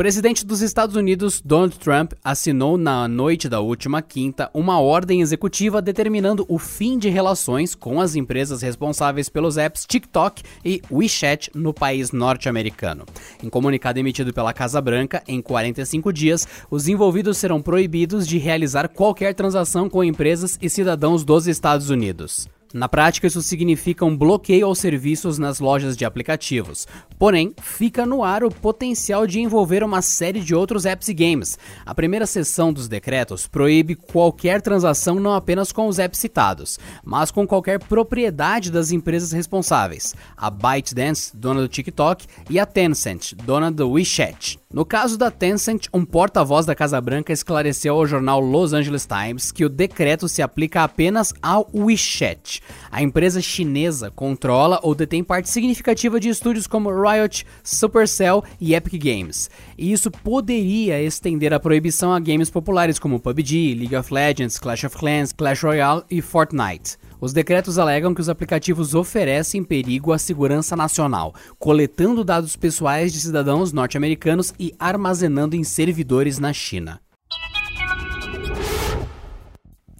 Presidente dos Estados Unidos, Donald Trump, assinou na noite da última quinta uma ordem executiva determinando o fim de relações com as empresas responsáveis pelos apps TikTok e WeChat no país norte-americano. Em comunicado emitido pela Casa Branca, em 45 dias, os envolvidos serão proibidos de realizar qualquer transação com empresas e cidadãos dos Estados Unidos. Na prática, isso significa um bloqueio aos serviços nas lojas de aplicativos. Porém, fica no ar o potencial de envolver uma série de outros apps e games. A primeira seção dos decretos proíbe qualquer transação não apenas com os apps citados, mas com qualquer propriedade das empresas responsáveis. A ByteDance, dona do TikTok, e a Tencent, dona do WeChat. No caso da Tencent, um porta-voz da Casa Branca esclareceu ao jornal Los Angeles Times que o decreto se aplica apenas ao WeChat. A empresa chinesa controla ou detém parte significativa de estúdios como Riot, Supercell e Epic Games. E isso poderia estender a proibição a games populares como PUBG, League of Legends, Clash of Clans, Clash Royale e Fortnite. Os decretos alegam que os aplicativos oferecem perigo à segurança nacional, coletando dados pessoais de cidadãos norte-americanos e armazenando em servidores na China.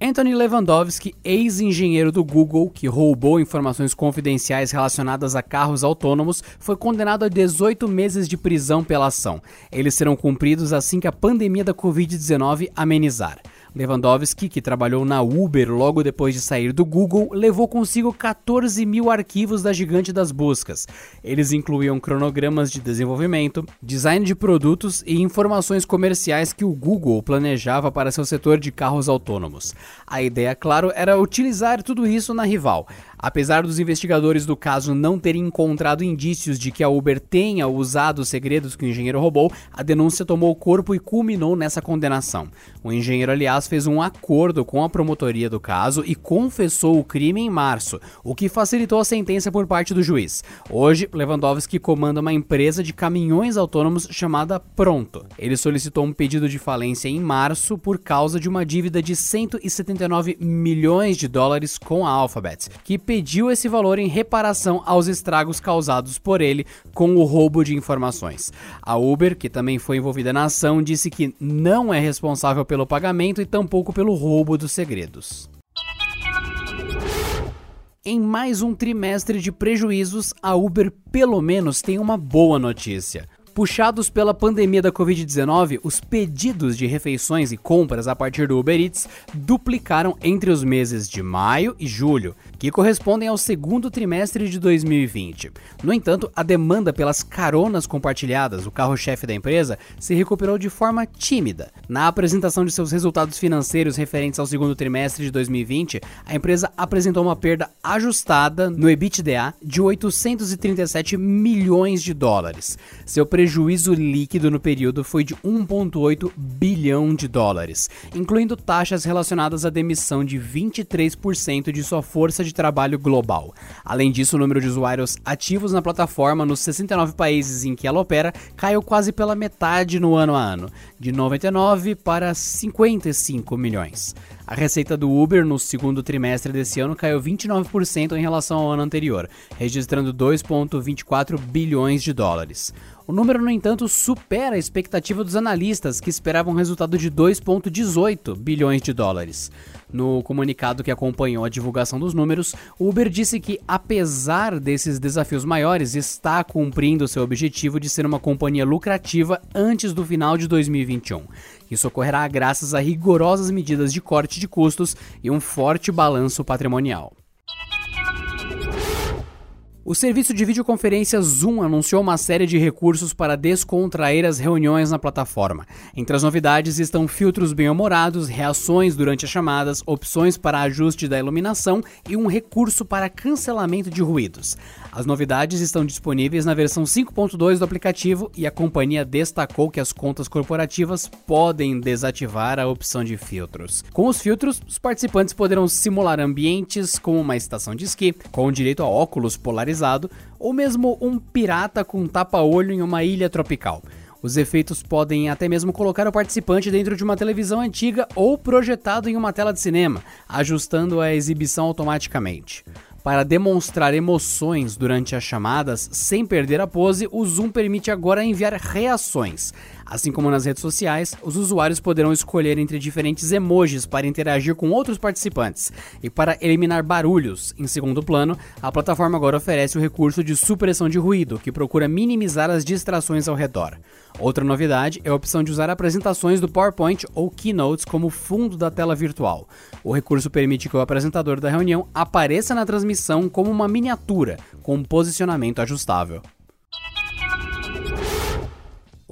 Anthony Lewandowski, ex-engenheiro do Google, que roubou informações confidenciais relacionadas a carros autônomos, foi condenado a 18 meses de prisão pela ação. Eles serão cumpridos assim que a pandemia da Covid-19 amenizar. Lewandowski, que trabalhou na Uber logo depois de sair do Google, levou consigo 14 mil arquivos da gigante das buscas. Eles incluíam cronogramas de desenvolvimento, design de produtos e informações comerciais que o Google planejava para seu setor de carros autônomos. A ideia, claro, era utilizar tudo isso na rival. Apesar dos investigadores do caso não terem encontrado indícios de que a Uber tenha usado os segredos que o engenheiro roubou, a denúncia tomou corpo e culminou nessa condenação. O engenheiro, aliás, fez um acordo com a promotoria do caso e confessou o crime em março, o que facilitou a sentença por parte do juiz. Hoje, Lewandowski comanda uma empresa de caminhões autônomos chamada Pronto. Ele solicitou um pedido de falência em março por causa de uma dívida de 179 milhões de dólares com a Alphabet, que pediu esse valor em reparação aos estragos causados por ele com o roubo de informações. A Uber, que também foi envolvida na ação, disse que não é responsável pelo pagamento e tampouco pelo roubo dos segredos. Em mais um trimestre de prejuízos, a Uber pelo menos tem uma boa notícia. Puxados pela pandemia da Covid-19, os pedidos de refeições e compras a partir do Uber Eats duplicaram entre os meses de maio e julho, que correspondem ao segundo trimestre de 2020. No entanto, a demanda pelas caronas compartilhadas, o carro-chefe da empresa, se recuperou de forma tímida. Na apresentação de seus resultados financeiros referentes ao segundo trimestre de 2020, a empresa apresentou uma perda ajustada no EBITDA de 837 milhões de dólares. Seu prejuízo líquido no período foi de 1,8 bilhão de dólares, incluindo taxas relacionadas à demissão de 23% de sua força de trabalho global. Além disso, o número de usuários ativos na plataforma nos 69 países em que ela opera caiu quase pela metade no ano a ano, de 99 para 55 milhões. A receita do Uber no segundo trimestre desse ano caiu 29% em relação ao ano anterior, registrando 2,24 bilhões de dólares. O número, no entanto, supera a expectativa dos analistas, que esperavam um resultado de 2,18 bilhões de dólares. No comunicado que acompanhou a divulgação dos números, o Uber disse que, apesar desses desafios maiores, está cumprindo seu objetivo de ser uma companhia lucrativa antes do final de 2021. Isso ocorrerá graças a rigorosas medidas de corte de custos e um forte balanço patrimonial. O serviço de videoconferência Zoom anunciou uma série de recursos para descontrair as reuniões na plataforma. Entre as novidades estão filtros bem-humorados, reações durante as chamadas, opções para ajuste da iluminação e um recurso para cancelamento de ruídos. As novidades estão disponíveis na versão 5.2 do aplicativo e a companhia destacou que as contas corporativas podem desativar a opção de filtros. Com os filtros, os participantes poderão simular ambientes como uma estação de esqui, com direito a óculos polarizados polarizado, ou mesmo um pirata com tapa-olho em uma ilha tropical. Os efeitos podem até mesmo colocar o participante dentro de uma televisão antiga ou projetado em uma tela de cinema, ajustando a exibição automaticamente. Para demonstrar emoções durante as chamadas sem perder a pose, o Zoom permite agora enviar reações. Assim como nas redes sociais, os usuários poderão escolher entre diferentes emojis para interagir com outros participantes. E para eliminar barulhos em segundo plano, a plataforma agora oferece o recurso de supressão de ruído, que procura minimizar as distrações ao redor. Outra novidade é a opção de usar apresentações do PowerPoint ou Keynotes como fundo da tela virtual. O recurso permite que o apresentador da reunião apareça na transmissão como uma miniatura, com um posicionamento ajustável.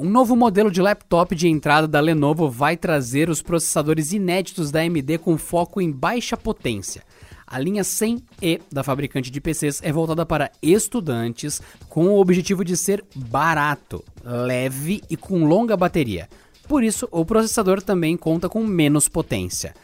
Um novo modelo de laptop de entrada da Lenovo vai trazer os processadores inéditos da AMD com foco em baixa potência. A linha 100E da fabricante de PCs é voltada para estudantes com o objetivo de ser barato, leve e com longa bateria. Por isso, o processador também conta com menos potência.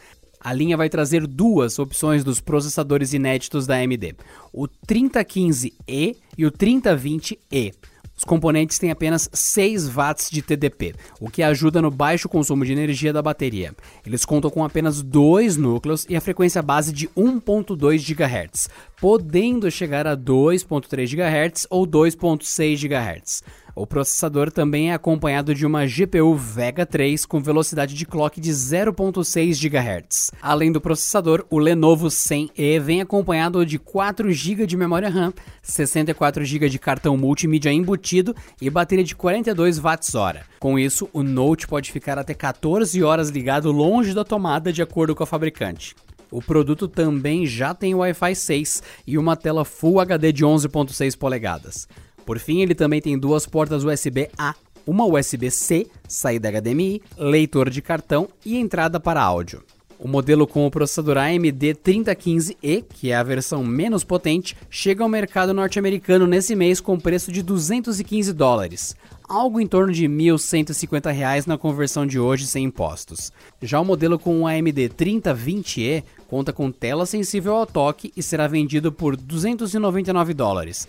A linha vai trazer duas opções dos processadores inéditos da AMD: o 3015E e o 3020E. Os componentes têm apenas 6 watts de TDP, o que ajuda no baixo consumo de energia da bateria. Eles contam com apenas dois núcleos e a frequência base de 1.2 GHz, podendo chegar a 2.3 GHz ou 2.6 GHz. O processador também é acompanhado de uma GPU Vega 3 com velocidade de clock de 0.6 GHz. Além do processador, o Lenovo 100E vem acompanhado de 4 GB de memória RAM, 64 GB de cartão multimídia embutido e bateria de 42 Wh. Com isso, o Note pode ficar até 14 horas ligado longe da tomada, de acordo com a fabricante. O produto também já tem Wi-Fi 6 e uma tela Full HD de 11.6 polegadas. Por fim, ele também tem duas portas USB-A, uma USB-C, saída HDMI, leitor de cartão e entrada para áudio. O modelo com o processador AMD 3015E, que é a versão menos potente, chega ao mercado norte-americano nesse mês com preço de 215 dólares, algo em torno de 1.150 reais na conversão de hoje sem impostos. Já o modelo com o AMD 3020E conta com tela sensível ao toque e será vendido por 299 dólares,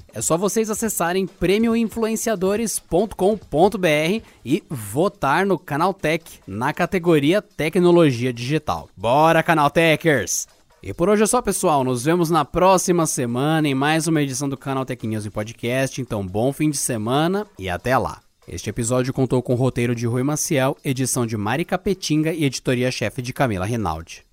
É só vocês acessarem prêmioinfluenciadores.com.br e votar no Canaltech na categoria Tecnologia Digital. Bora, Canaltechers! E por hoje é só, pessoal. Nos vemos na próxima semana em mais uma edição do Canal Tech News em Podcast. Então, bom fim de semana e até lá. Este episódio contou com o roteiro de Rui Maciel, edição de Mari Capetinga e editoria-chefe de Camila Rinaldi.